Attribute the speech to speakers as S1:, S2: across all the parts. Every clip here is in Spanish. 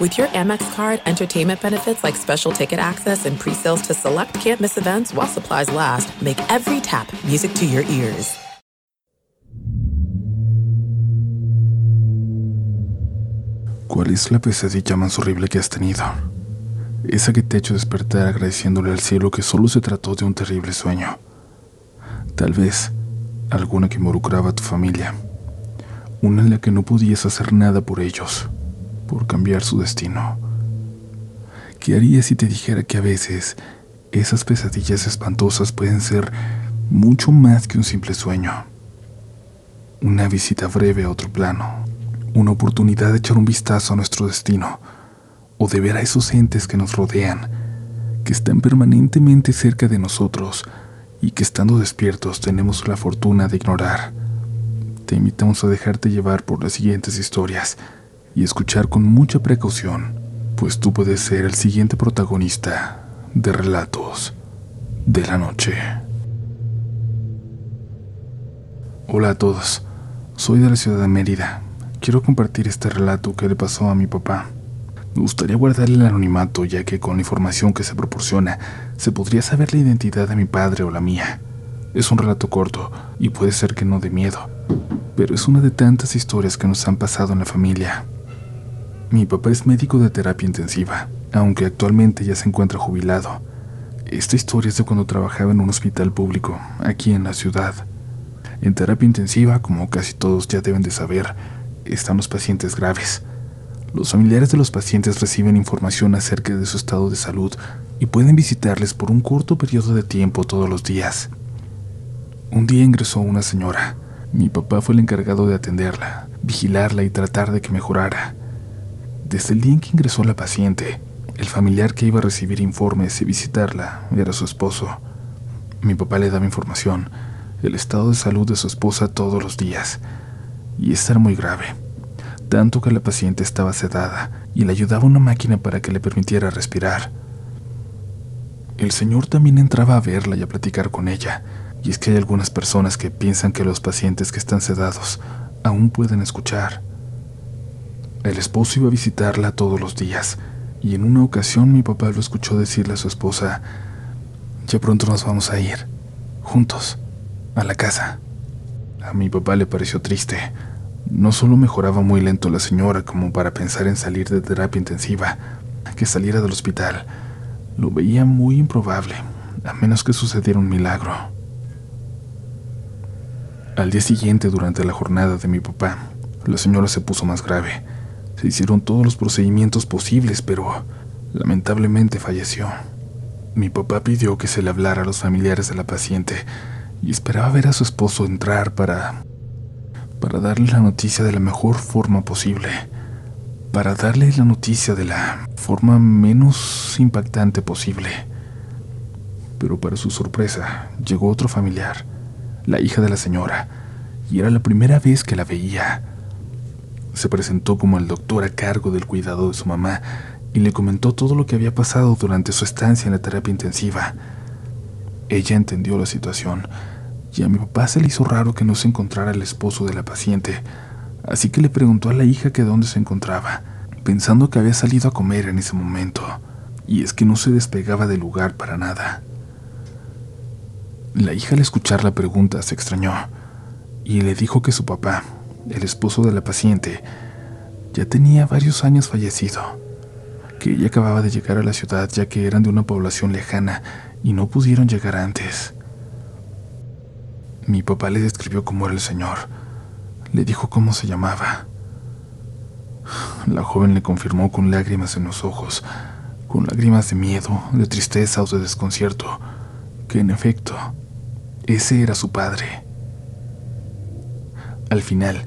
S1: With your Amex card, entertainment benefits like special ticket access and pre-sales to select campus events while supplies last, make every tap music to your ears.
S2: ¿Cuál es la pesadilla más horrible que has tenido? Esa que te ha hecho despertar agradeciéndole al cielo que solo se trató de un terrible sueño. Tal vez alguna que involucraba a tu familia. Una en la que no podías hacer nada por ellos, por cambiar su destino. ¿Qué harías si te dijera que a veces esas pesadillas espantosas pueden ser mucho más que un simple sueño? Una visita breve a otro plano, una oportunidad de echar un vistazo a nuestro destino o de ver a esos entes que nos rodean, que están permanentemente cerca de nosotros y que estando despiertos tenemos la fortuna de ignorar. Te invitamos a dejarte llevar por las siguientes historias y escuchar con mucha precaución, pues tú puedes ser el siguiente protagonista de relatos de la noche. Hola a todos, soy de la ciudad de Mérida. Quiero compartir este relato que le pasó a mi papá. Me gustaría guardarle el anonimato, ya que con la información que se proporciona se podría saber la identidad de mi padre o la mía. Es un relato corto y puede ser que no de miedo, pero es una de tantas historias que nos han pasado en la familia. Mi papá es médico de terapia intensiva, aunque actualmente ya se encuentra jubilado. Esta historia es de cuando trabajaba en un hospital público, aquí en la ciudad. En terapia intensiva, como casi todos ya deben de saber, están los pacientes graves los familiares de los pacientes reciben información acerca de su estado de salud y pueden visitarles por un corto periodo de tiempo todos los días. Un día ingresó una señora. Mi papá fue el encargado de atenderla, vigilarla y tratar de que mejorara. Desde el día en que ingresó la paciente, el familiar que iba a recibir informes y visitarla era su esposo. Mi papá le daba información, el estado de salud de su esposa todos los días, y esta era muy grave tanto que la paciente estaba sedada y le ayudaba una máquina para que le permitiera respirar. El señor también entraba a verla y a platicar con ella, y es que hay algunas personas que piensan que los pacientes que están sedados aún pueden escuchar. El esposo iba a visitarla todos los días, y en una ocasión mi papá lo escuchó decirle a su esposa, ya pronto nos vamos a ir, juntos, a la casa. A mi papá le pareció triste, no solo mejoraba muy lento la señora como para pensar en salir de terapia intensiva, que saliera del hospital. Lo veía muy improbable, a menos que sucediera un milagro. Al día siguiente, durante la jornada de mi papá, la señora se puso más grave. Se hicieron todos los procedimientos posibles, pero lamentablemente falleció. Mi papá pidió que se le hablara a los familiares de la paciente y esperaba ver a su esposo entrar para para darle la noticia de la mejor forma posible, para darle la noticia de la forma menos impactante posible. Pero para su sorpresa, llegó otro familiar, la hija de la señora, y era la primera vez que la veía. Se presentó como el doctor a cargo del cuidado de su mamá y le comentó todo lo que había pasado durante su estancia en la terapia intensiva. Ella entendió la situación y a mi papá se le hizo raro que no se encontrara el esposo de la paciente, así que le preguntó a la hija que dónde se encontraba, pensando que había salido a comer en ese momento, y es que no se despegaba del lugar para nada. La hija al escuchar la pregunta se extrañó y le dijo que su papá, el esposo de la paciente, ya tenía varios años fallecido, que ella acababa de llegar a la ciudad ya que eran de una población lejana y no pudieron llegar antes. Mi papá le describió cómo era el señor. Le dijo cómo se llamaba. La joven le confirmó con lágrimas en los ojos, con lágrimas de miedo, de tristeza o de desconcierto, que en efecto, ese era su padre. Al final,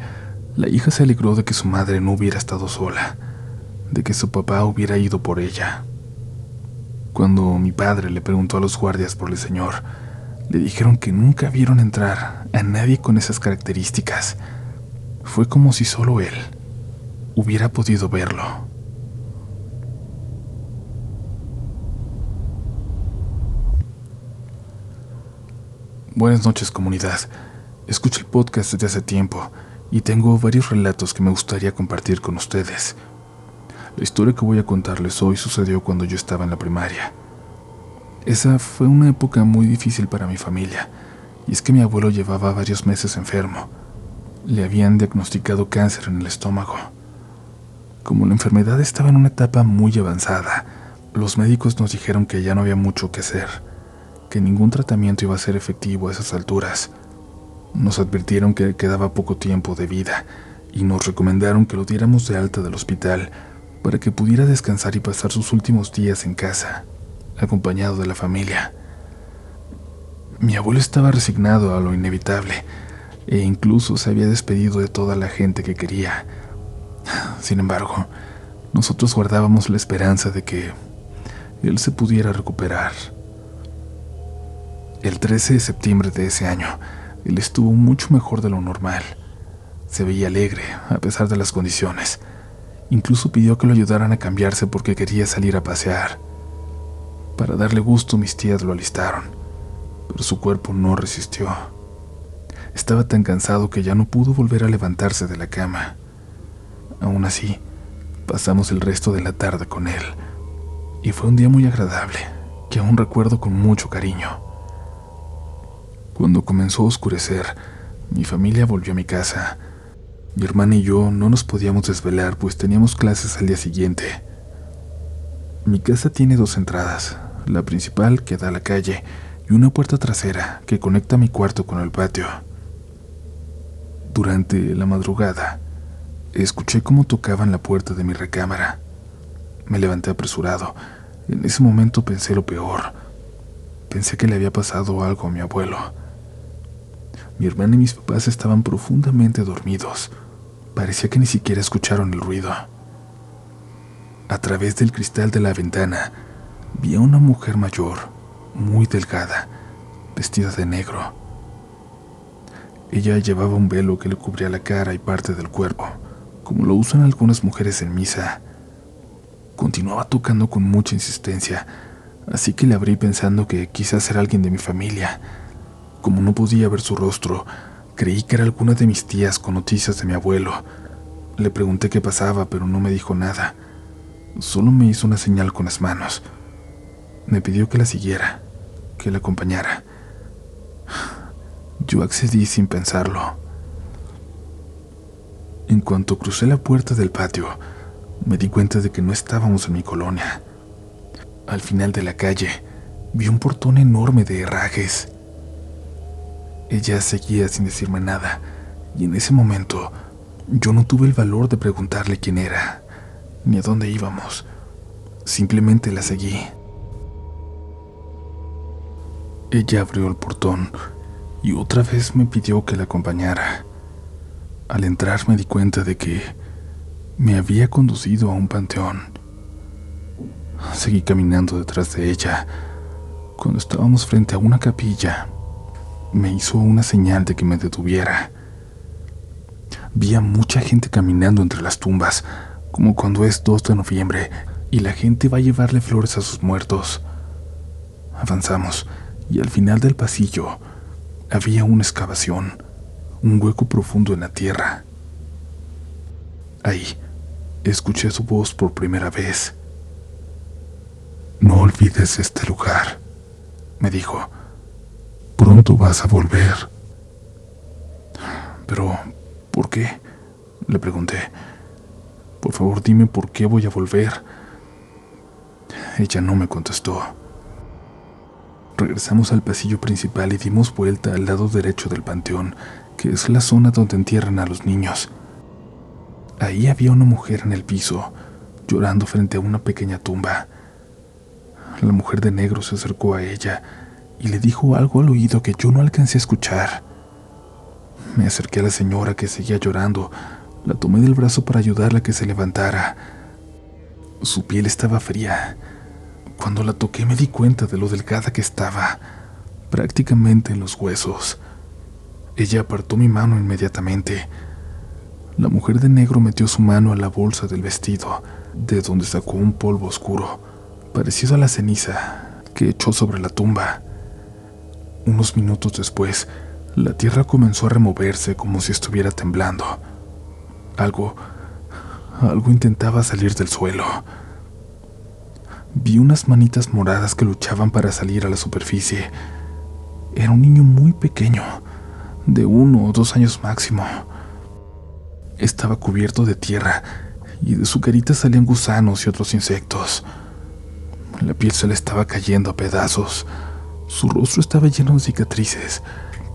S2: la hija se alegró de que su madre no hubiera estado sola, de que su papá hubiera ido por ella. Cuando mi padre le preguntó a los guardias por el señor, le dijeron que nunca vieron entrar a nadie con esas características. Fue como si solo él hubiera podido verlo. Buenas noches comunidad. Escucho el podcast desde hace tiempo y tengo varios relatos que me gustaría compartir con ustedes. La historia que voy a contarles hoy sucedió cuando yo estaba en la primaria. Esa fue una época muy difícil para mi familia, y es que mi abuelo llevaba varios meses enfermo. Le habían diagnosticado cáncer en el estómago. Como la enfermedad estaba en una etapa muy avanzada, los médicos nos dijeron que ya no había mucho que hacer, que ningún tratamiento iba a ser efectivo a esas alturas. Nos advirtieron que quedaba poco tiempo de vida y nos recomendaron que lo diéramos de alta del hospital para que pudiera descansar y pasar sus últimos días en casa, acompañado de la familia. Mi abuelo estaba resignado a lo inevitable e incluso se había despedido de toda la gente que quería sin embargo, nosotros guardábamos la esperanza de que él se pudiera recuperar. El 13 de septiembre de ese año, él estuvo mucho mejor de lo normal. Se veía alegre, a pesar de las condiciones. Incluso pidió que lo ayudaran a cambiarse porque quería salir a pasear. Para darle gusto, mis tías lo alistaron, pero su cuerpo no resistió. Estaba tan cansado que ya no pudo volver a levantarse de la cama. Aún así, pasamos el resto de la tarde con él, y fue un día muy agradable, que aún recuerdo con mucho cariño. Cuando comenzó a oscurecer, mi familia volvió a mi casa. Mi hermana y yo no nos podíamos desvelar pues teníamos clases al día siguiente. Mi casa tiene dos entradas, la principal que da a la calle y una puerta trasera que conecta mi cuarto con el patio. Durante la madrugada, Escuché cómo tocaban la puerta de mi recámara. Me levanté apresurado. En ese momento pensé lo peor. Pensé que le había pasado algo a mi abuelo. Mi hermana y mis papás estaban profundamente dormidos. Parecía que ni siquiera escucharon el ruido. A través del cristal de la ventana vi a una mujer mayor, muy delgada, vestida de negro. Ella llevaba un velo que le cubría la cara y parte del cuerpo como lo usan algunas mujeres en misa. Continuaba tocando con mucha insistencia, así que le abrí pensando que quizás era alguien de mi familia. Como no podía ver su rostro, creí que era alguna de mis tías con noticias de mi abuelo. Le pregunté qué pasaba, pero no me dijo nada. Solo me hizo una señal con las manos. Me pidió que la siguiera, que la acompañara. Yo accedí sin pensarlo. En cuanto crucé la puerta del patio, me di cuenta de que no estábamos en mi colonia. Al final de la calle, vi un portón enorme de herrajes. Ella seguía sin decirme nada, y en ese momento yo no tuve el valor de preguntarle quién era, ni a dónde íbamos. Simplemente la seguí. Ella abrió el portón y otra vez me pidió que la acompañara. Al entrar me di cuenta de que me había conducido a un panteón. Seguí caminando detrás de ella. Cuando estábamos frente a una capilla, me hizo una señal de que me detuviera. Vi a mucha gente caminando entre las tumbas, como cuando es 2 de noviembre y la gente va a llevarle flores a sus muertos. Avanzamos y al final del pasillo había una excavación un hueco profundo en la tierra. Ahí, escuché su voz por primera vez. No olvides este lugar, me dijo. Pronto vas a volver. Pero, ¿por qué? Le pregunté. Por favor, dime por qué voy a volver. Ella no me contestó. Regresamos al pasillo principal y dimos vuelta al lado derecho del panteón, que es la zona donde entierran a los niños. Ahí había una mujer en el piso, llorando frente a una pequeña tumba. La mujer de negro se acercó a ella y le dijo algo al oído que yo no alcancé a escuchar. Me acerqué a la señora que seguía llorando, la tomé del brazo para ayudarla a que se levantara. Su piel estaba fría. Cuando la toqué me di cuenta de lo delgada que estaba, prácticamente en los huesos. Ella apartó mi mano inmediatamente. La mujer de negro metió su mano a la bolsa del vestido, de donde sacó un polvo oscuro, parecido a la ceniza, que echó sobre la tumba. Unos minutos después, la tierra comenzó a removerse como si estuviera temblando. Algo, Algo intentaba salir del suelo. Vi unas manitas moradas que luchaban para salir a la superficie. Era un niño muy pequeño, de uno o dos años máximo. Estaba cubierto de tierra y de su carita salían gusanos y otros insectos. La piel se le estaba cayendo a pedazos. Su rostro estaba lleno de cicatrices.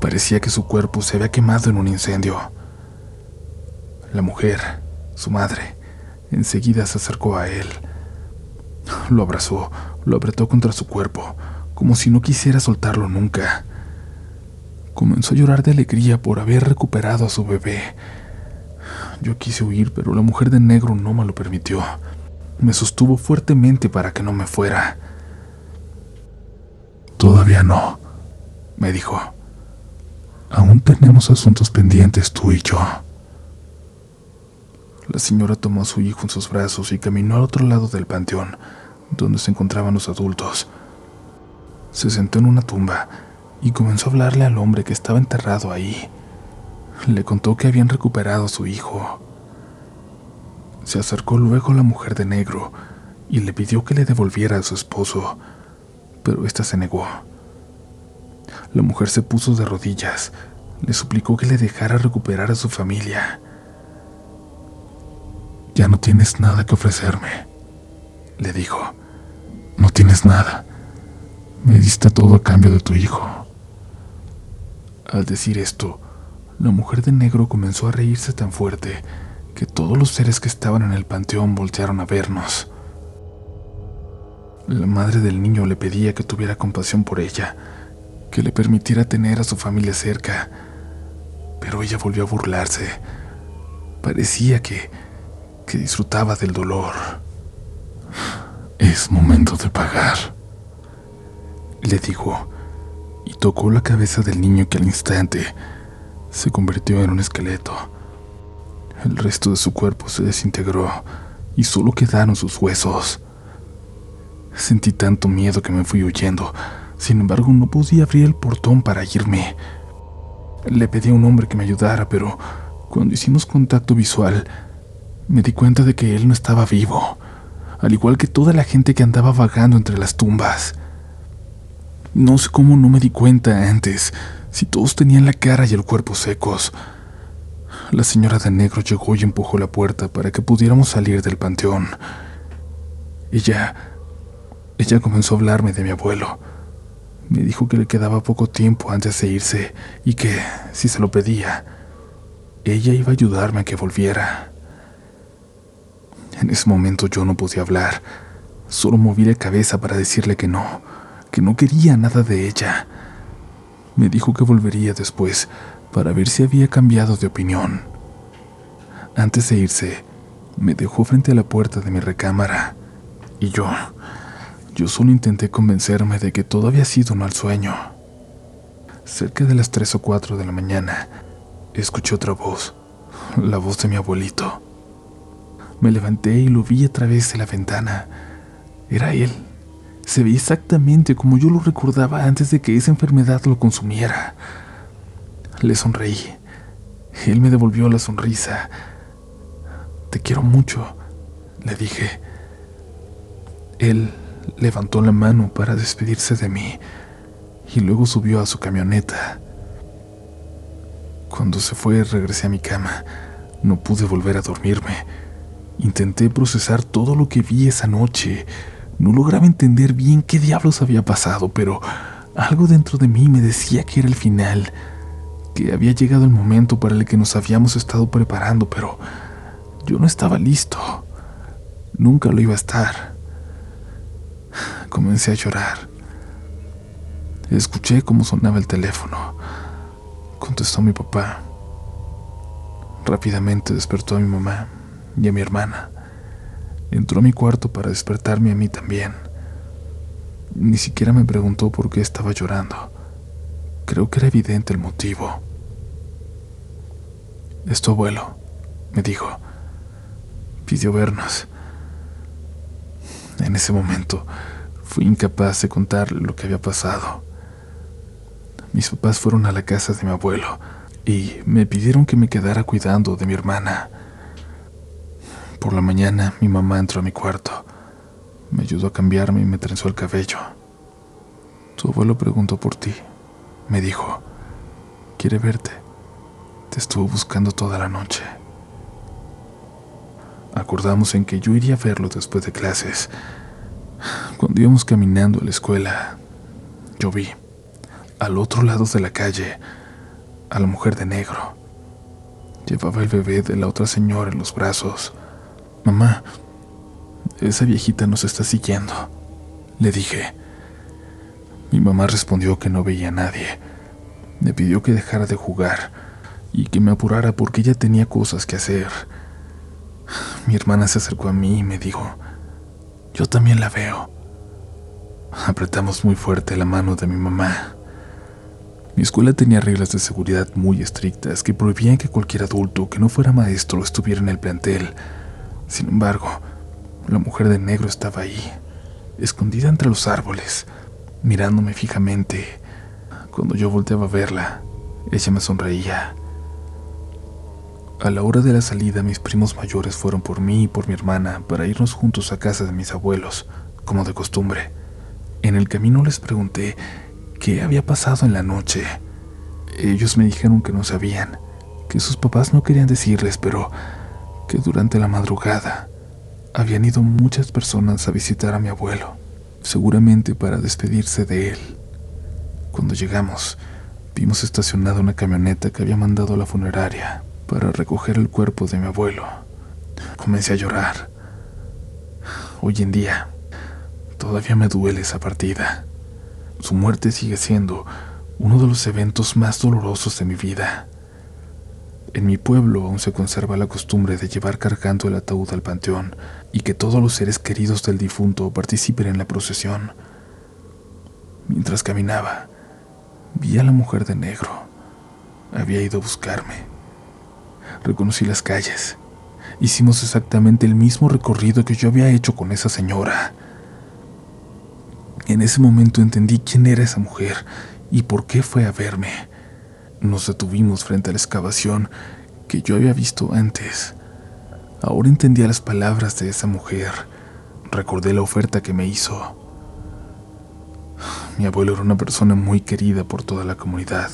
S2: Parecía que su cuerpo se había quemado en un incendio. La mujer, su madre, enseguida se acercó a él. Lo abrazó, lo apretó contra su cuerpo, como si no quisiera soltarlo nunca. Comenzó a llorar de alegría por haber recuperado a su bebé. Yo quise huir, pero la mujer de negro no me lo permitió. Me sostuvo fuertemente para que no me fuera. Todavía no, me dijo. Aún tenemos asuntos pendientes tú y yo. La señora tomó a su hijo en sus brazos y caminó al otro lado del panteón, donde se encontraban los adultos. Se sentó en una tumba y comenzó a hablarle al hombre que estaba enterrado ahí. Le contó que habían recuperado a su hijo. Se acercó luego a la mujer de negro y le pidió que le devolviera a su esposo, pero ésta se negó. La mujer se puso de rodillas, le suplicó que le dejara recuperar a su familia. Ya no tienes nada que ofrecerme, le dijo. No tienes nada. Me diste todo a cambio de tu hijo. Al decir esto, la mujer de negro comenzó a reírse tan fuerte que todos los seres que estaban en el panteón voltearon a vernos. La madre del niño le pedía que tuviera compasión por ella, que le permitiera tener a su familia cerca, pero ella volvió a burlarse. Parecía que que disfrutaba del dolor. Es momento de pagar, le dijo, y tocó la cabeza del niño que al instante se convirtió en un esqueleto. El resto de su cuerpo se desintegró y solo quedaron sus huesos. Sentí tanto miedo que me fui huyendo. Sin embargo, no podía abrir el portón para irme. Le pedí a un hombre que me ayudara, pero cuando hicimos contacto visual, me di cuenta de que él no estaba vivo, al igual que toda la gente que andaba vagando entre las tumbas. No sé cómo no me di cuenta antes, si todos tenían la cara y el cuerpo secos. La señora de negro llegó y empujó la puerta para que pudiéramos salir del panteón. Ella... ella comenzó a hablarme de mi abuelo. Me dijo que le quedaba poco tiempo antes de irse y que, si se lo pedía, ella iba a ayudarme a que volviera. En ese momento yo no podía hablar. Solo moví la cabeza para decirle que no, que no quería nada de ella. Me dijo que volvería después para ver si había cambiado de opinión. Antes de irse, me dejó frente a la puerta de mi recámara y yo, yo solo intenté convencerme de que todo había sido un mal sueño. Cerca de las tres o cuatro de la mañana, escuché otra voz, la voz de mi abuelito. Me levanté y lo vi a través de la ventana. Era él. Se veía exactamente como yo lo recordaba antes de que esa enfermedad lo consumiera. Le sonreí. Él me devolvió la sonrisa. Te quiero mucho, le dije. Él levantó la mano para despedirse de mí y luego subió a su camioneta. Cuando se fue regresé a mi cama. No pude volver a dormirme. Intenté procesar todo lo que vi esa noche. No lograba entender bien qué diablos había pasado, pero algo dentro de mí me decía que era el final, que había llegado el momento para el que nos habíamos estado preparando, pero yo no estaba listo. Nunca lo iba a estar. Comencé a llorar. Escuché cómo sonaba el teléfono. Contestó mi papá. Rápidamente despertó a mi mamá y a mi hermana. Entró a mi cuarto para despertarme a mí también. Ni siquiera me preguntó por qué estaba llorando. Creo que era evidente el motivo. Es tu abuelo, me dijo. Pidió vernos. En ese momento fui incapaz de contar lo que había pasado. Mis papás fueron a la casa de mi abuelo y me pidieron que me quedara cuidando de mi hermana. Por la mañana mi mamá entró a mi cuarto. Me ayudó a cambiarme y me trenzó el cabello. Tu abuelo preguntó por ti. Me dijo, quiere verte. Te estuvo buscando toda la noche. Acordamos en que yo iría a verlo después de clases. Cuando íbamos caminando a la escuela, yo vi, al otro lado de la calle, a la mujer de negro. Llevaba el bebé de la otra señora en los brazos. Mamá, esa viejita nos está siguiendo, le dije. Mi mamá respondió que no veía a nadie. Me pidió que dejara de jugar y que me apurara porque ella tenía cosas que hacer. Mi hermana se acercó a mí y me dijo, yo también la veo. Apretamos muy fuerte la mano de mi mamá. Mi escuela tenía reglas de seguridad muy estrictas que prohibían que cualquier adulto que no fuera maestro estuviera en el plantel. Sin embargo, la mujer de negro estaba ahí, escondida entre los árboles, mirándome fijamente. Cuando yo volteaba a verla, ella me sonreía. A la hora de la salida, mis primos mayores fueron por mí y por mi hermana para irnos juntos a casa de mis abuelos, como de costumbre. En el camino les pregunté qué había pasado en la noche. Ellos me dijeron que no sabían, que sus papás no querían decirles, pero que durante la madrugada habían ido muchas personas a visitar a mi abuelo, seguramente para despedirse de él. Cuando llegamos, vimos estacionada una camioneta que había mandado a la funeraria para recoger el cuerpo de mi abuelo. Comencé a llorar. Hoy en día, todavía me duele esa partida. Su muerte sigue siendo uno de los eventos más dolorosos de mi vida. En mi pueblo aún se conserva la costumbre de llevar cargando el ataúd al panteón y que todos los seres queridos del difunto participen en la procesión. Mientras caminaba, vi a la mujer de negro. Había ido a buscarme. Reconocí las calles. Hicimos exactamente el mismo recorrido que yo había hecho con esa señora. En ese momento entendí quién era esa mujer y por qué fue a verme. Nos detuvimos frente a la excavación que yo había visto antes. Ahora entendía las palabras de esa mujer. Recordé la oferta que me hizo. Mi abuelo era una persona muy querida por toda la comunidad.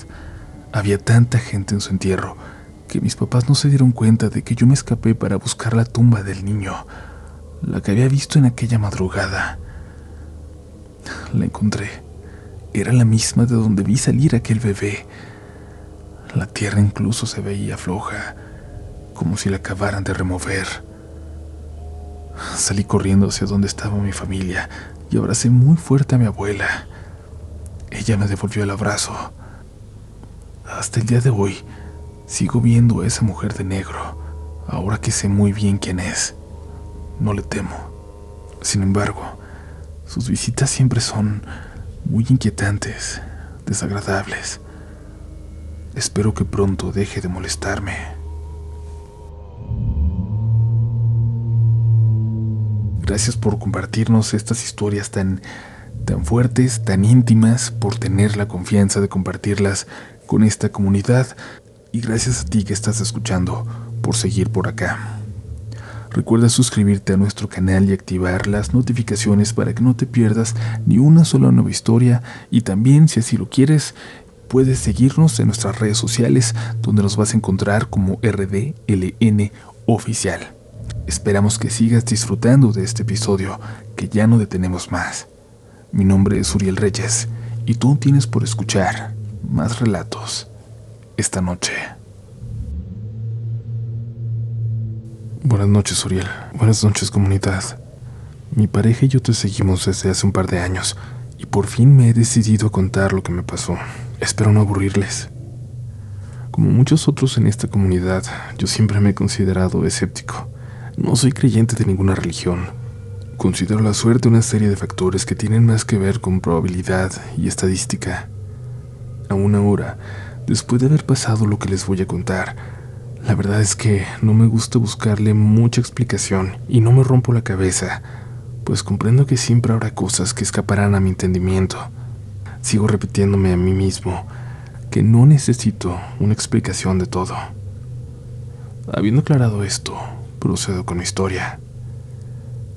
S2: Había tanta gente en su entierro que mis papás no se dieron cuenta de que yo me escapé para buscar la tumba del niño, la que había visto en aquella madrugada. La encontré. Era la misma de donde vi salir aquel bebé. La tierra incluso se veía floja, como si la acabaran de remover. Salí corriendo hacia donde estaba mi familia y abracé muy fuerte a mi abuela. Ella me devolvió el abrazo. Hasta el día de hoy, Sigo viendo a esa mujer de negro, ahora que sé muy bien quién es. No le temo. Sin embargo, sus visitas siempre son muy inquietantes, desagradables. Espero que pronto deje de molestarme. Gracias por compartirnos estas historias tan tan fuertes, tan íntimas, por tener la confianza de compartirlas con esta comunidad y gracias a ti que estás escuchando por seguir por acá. Recuerda suscribirte a nuestro canal y activar las notificaciones para que no te pierdas ni una sola nueva historia y también si así lo quieres puedes seguirnos en nuestras redes sociales donde nos vas a encontrar como RDLN oficial. Esperamos que sigas disfrutando de este episodio que ya no detenemos más. Mi nombre es Uriel Reyes y tú tienes por escuchar más relatos esta noche. Buenas noches, Uriel. Buenas noches, comunidad. Mi pareja y yo te seguimos desde hace un par de años y por fin me he decidido a contar lo que me pasó. Espero no aburrirles. Como muchos otros en esta comunidad, yo siempre me he considerado escéptico. No soy creyente de ninguna religión. Considero la suerte una serie de factores que tienen más que ver con probabilidad y estadística. Aún ahora, Después de haber pasado lo que les voy a contar, la verdad es que no me gusta buscarle mucha explicación y no me rompo la cabeza, pues comprendo que siempre habrá cosas que escaparán a mi entendimiento. Sigo repitiéndome a mí mismo que no necesito una explicación de todo. Habiendo aclarado esto, Procedo con mi historia.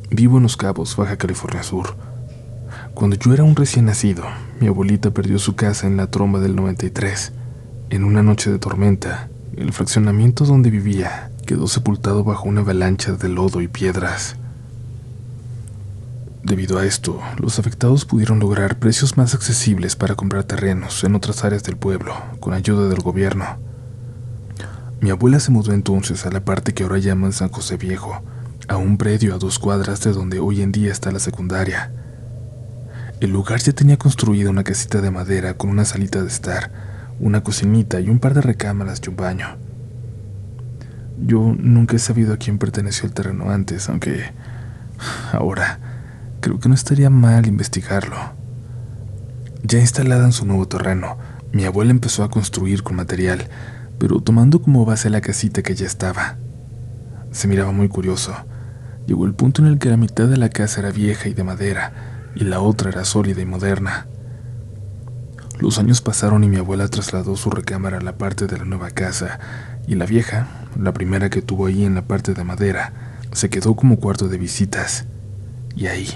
S2: Vivo en Los Cabos, Baja California Sur. Cuando yo era un recién nacido, mi abuelita perdió su casa en la tromba del 93. En una noche de tormenta, el fraccionamiento donde vivía quedó sepultado bajo una avalancha de lodo y piedras. Debido a esto, los afectados pudieron lograr precios más accesibles para comprar terrenos en otras áreas del pueblo, con ayuda del gobierno. Mi abuela se mudó entonces a la parte que ahora llaman San José Viejo, a un predio a dos cuadras de donde hoy en día está la secundaria. El lugar ya tenía construida una casita de madera con una salita de estar, una cocinita y un par de recámaras y un baño. Yo nunca he sabido a quién perteneció el terreno antes, aunque ahora creo que no estaría mal investigarlo. Ya instalada en su nuevo terreno, mi abuela empezó a construir con material, pero tomando como base la casita que ya estaba. Se miraba muy curioso. Llegó el punto en el que la mitad de la casa era vieja y de madera, y la otra era sólida y moderna. Los años pasaron y mi abuela trasladó su recámara a la parte de la nueva casa, y la vieja, la primera que tuvo ahí en la parte de madera, se quedó como cuarto de visitas. Y ahí,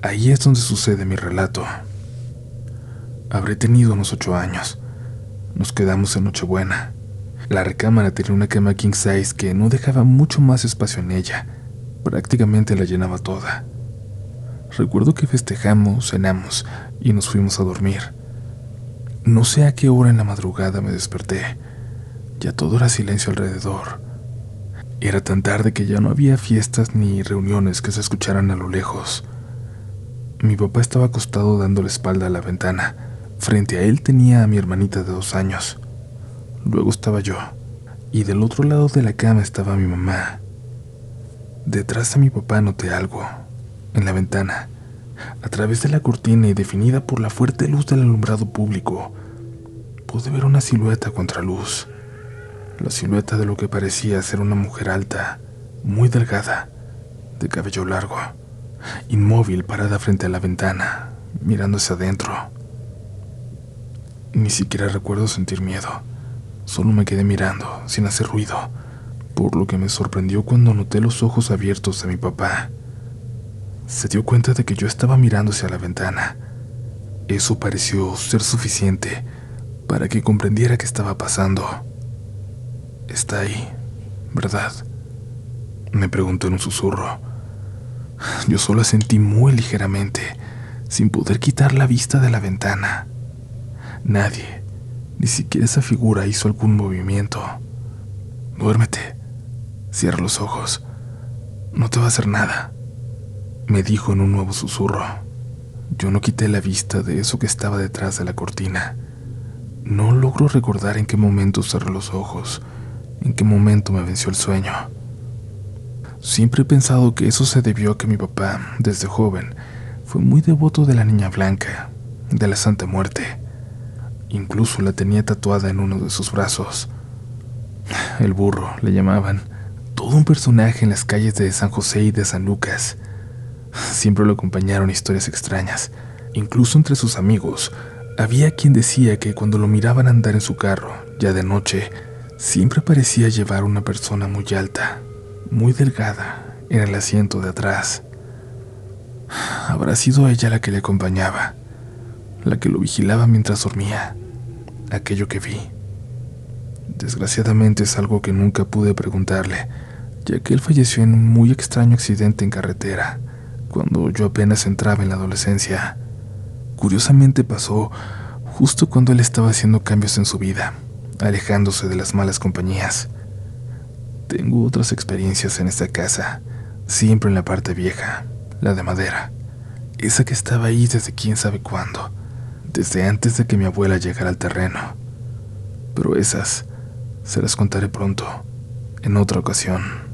S2: ahí es donde sucede mi relato. Habré tenido unos ocho años. Nos quedamos en Nochebuena. La recámara tenía una cama king size que no dejaba mucho más espacio en ella. Prácticamente la llenaba toda. Recuerdo que festejamos, cenamos y nos fuimos a dormir. No sé a qué hora en la madrugada me desperté. Ya todo era silencio alrededor. Era tan tarde que ya no había fiestas ni reuniones que se escucharan a lo lejos. Mi papá estaba acostado dando la espalda a la ventana. Frente a él tenía a mi hermanita de dos años. Luego estaba yo. Y del otro lado de la cama estaba mi mamá. Detrás de mi papá noté algo. En la ventana. A través de la cortina y definida por la fuerte luz del alumbrado público, pude ver una silueta contra luz la silueta de lo que parecía ser una mujer alta, muy delgada, de cabello largo, inmóvil parada frente a la ventana, mirándose adentro. Ni siquiera recuerdo sentir miedo, solo me quedé mirando, sin hacer ruido, por lo que me sorprendió cuando noté los ojos abiertos de mi papá. Se dio cuenta de que yo estaba mirando hacia la ventana. Eso pareció ser suficiente para que comprendiera qué estaba pasando. Está ahí, ¿verdad? Me preguntó en un susurro. Yo solo sentí muy ligeramente, sin poder quitar la vista de la ventana. Nadie, ni siquiera esa figura hizo algún movimiento. Duérmete, cierra los ojos, no te va a hacer nada, me dijo en un nuevo susurro. Yo no quité la vista de eso que estaba detrás de la cortina. No logro recordar en qué momento cerré los ojos en qué momento me venció el sueño. Siempre he pensado que eso se debió a que mi papá, desde joven, fue muy devoto de la Niña Blanca, de la Santa Muerte. Incluso la tenía tatuada en uno de sus brazos. El burro, le llamaban, todo un personaje en las calles de San José y de San Lucas. Siempre lo acompañaron historias extrañas. Incluso entre sus amigos, había quien decía que cuando lo miraban andar en su carro, ya de noche, Siempre parecía llevar una persona muy alta, muy delgada, en el asiento de atrás. Habrá sido ella la que le acompañaba, la que lo vigilaba mientras dormía, aquello que vi. Desgraciadamente es algo que nunca pude preguntarle, ya que él falleció en un muy extraño accidente en carretera, cuando yo apenas entraba en la adolescencia. Curiosamente pasó justo cuando él estaba haciendo cambios en su vida alejándose de las malas compañías. Tengo otras experiencias en esta casa, siempre en la parte vieja, la de madera, esa que estaba ahí desde quién sabe cuándo, desde antes de que mi abuela llegara al terreno. Pero esas se las contaré pronto, en otra ocasión.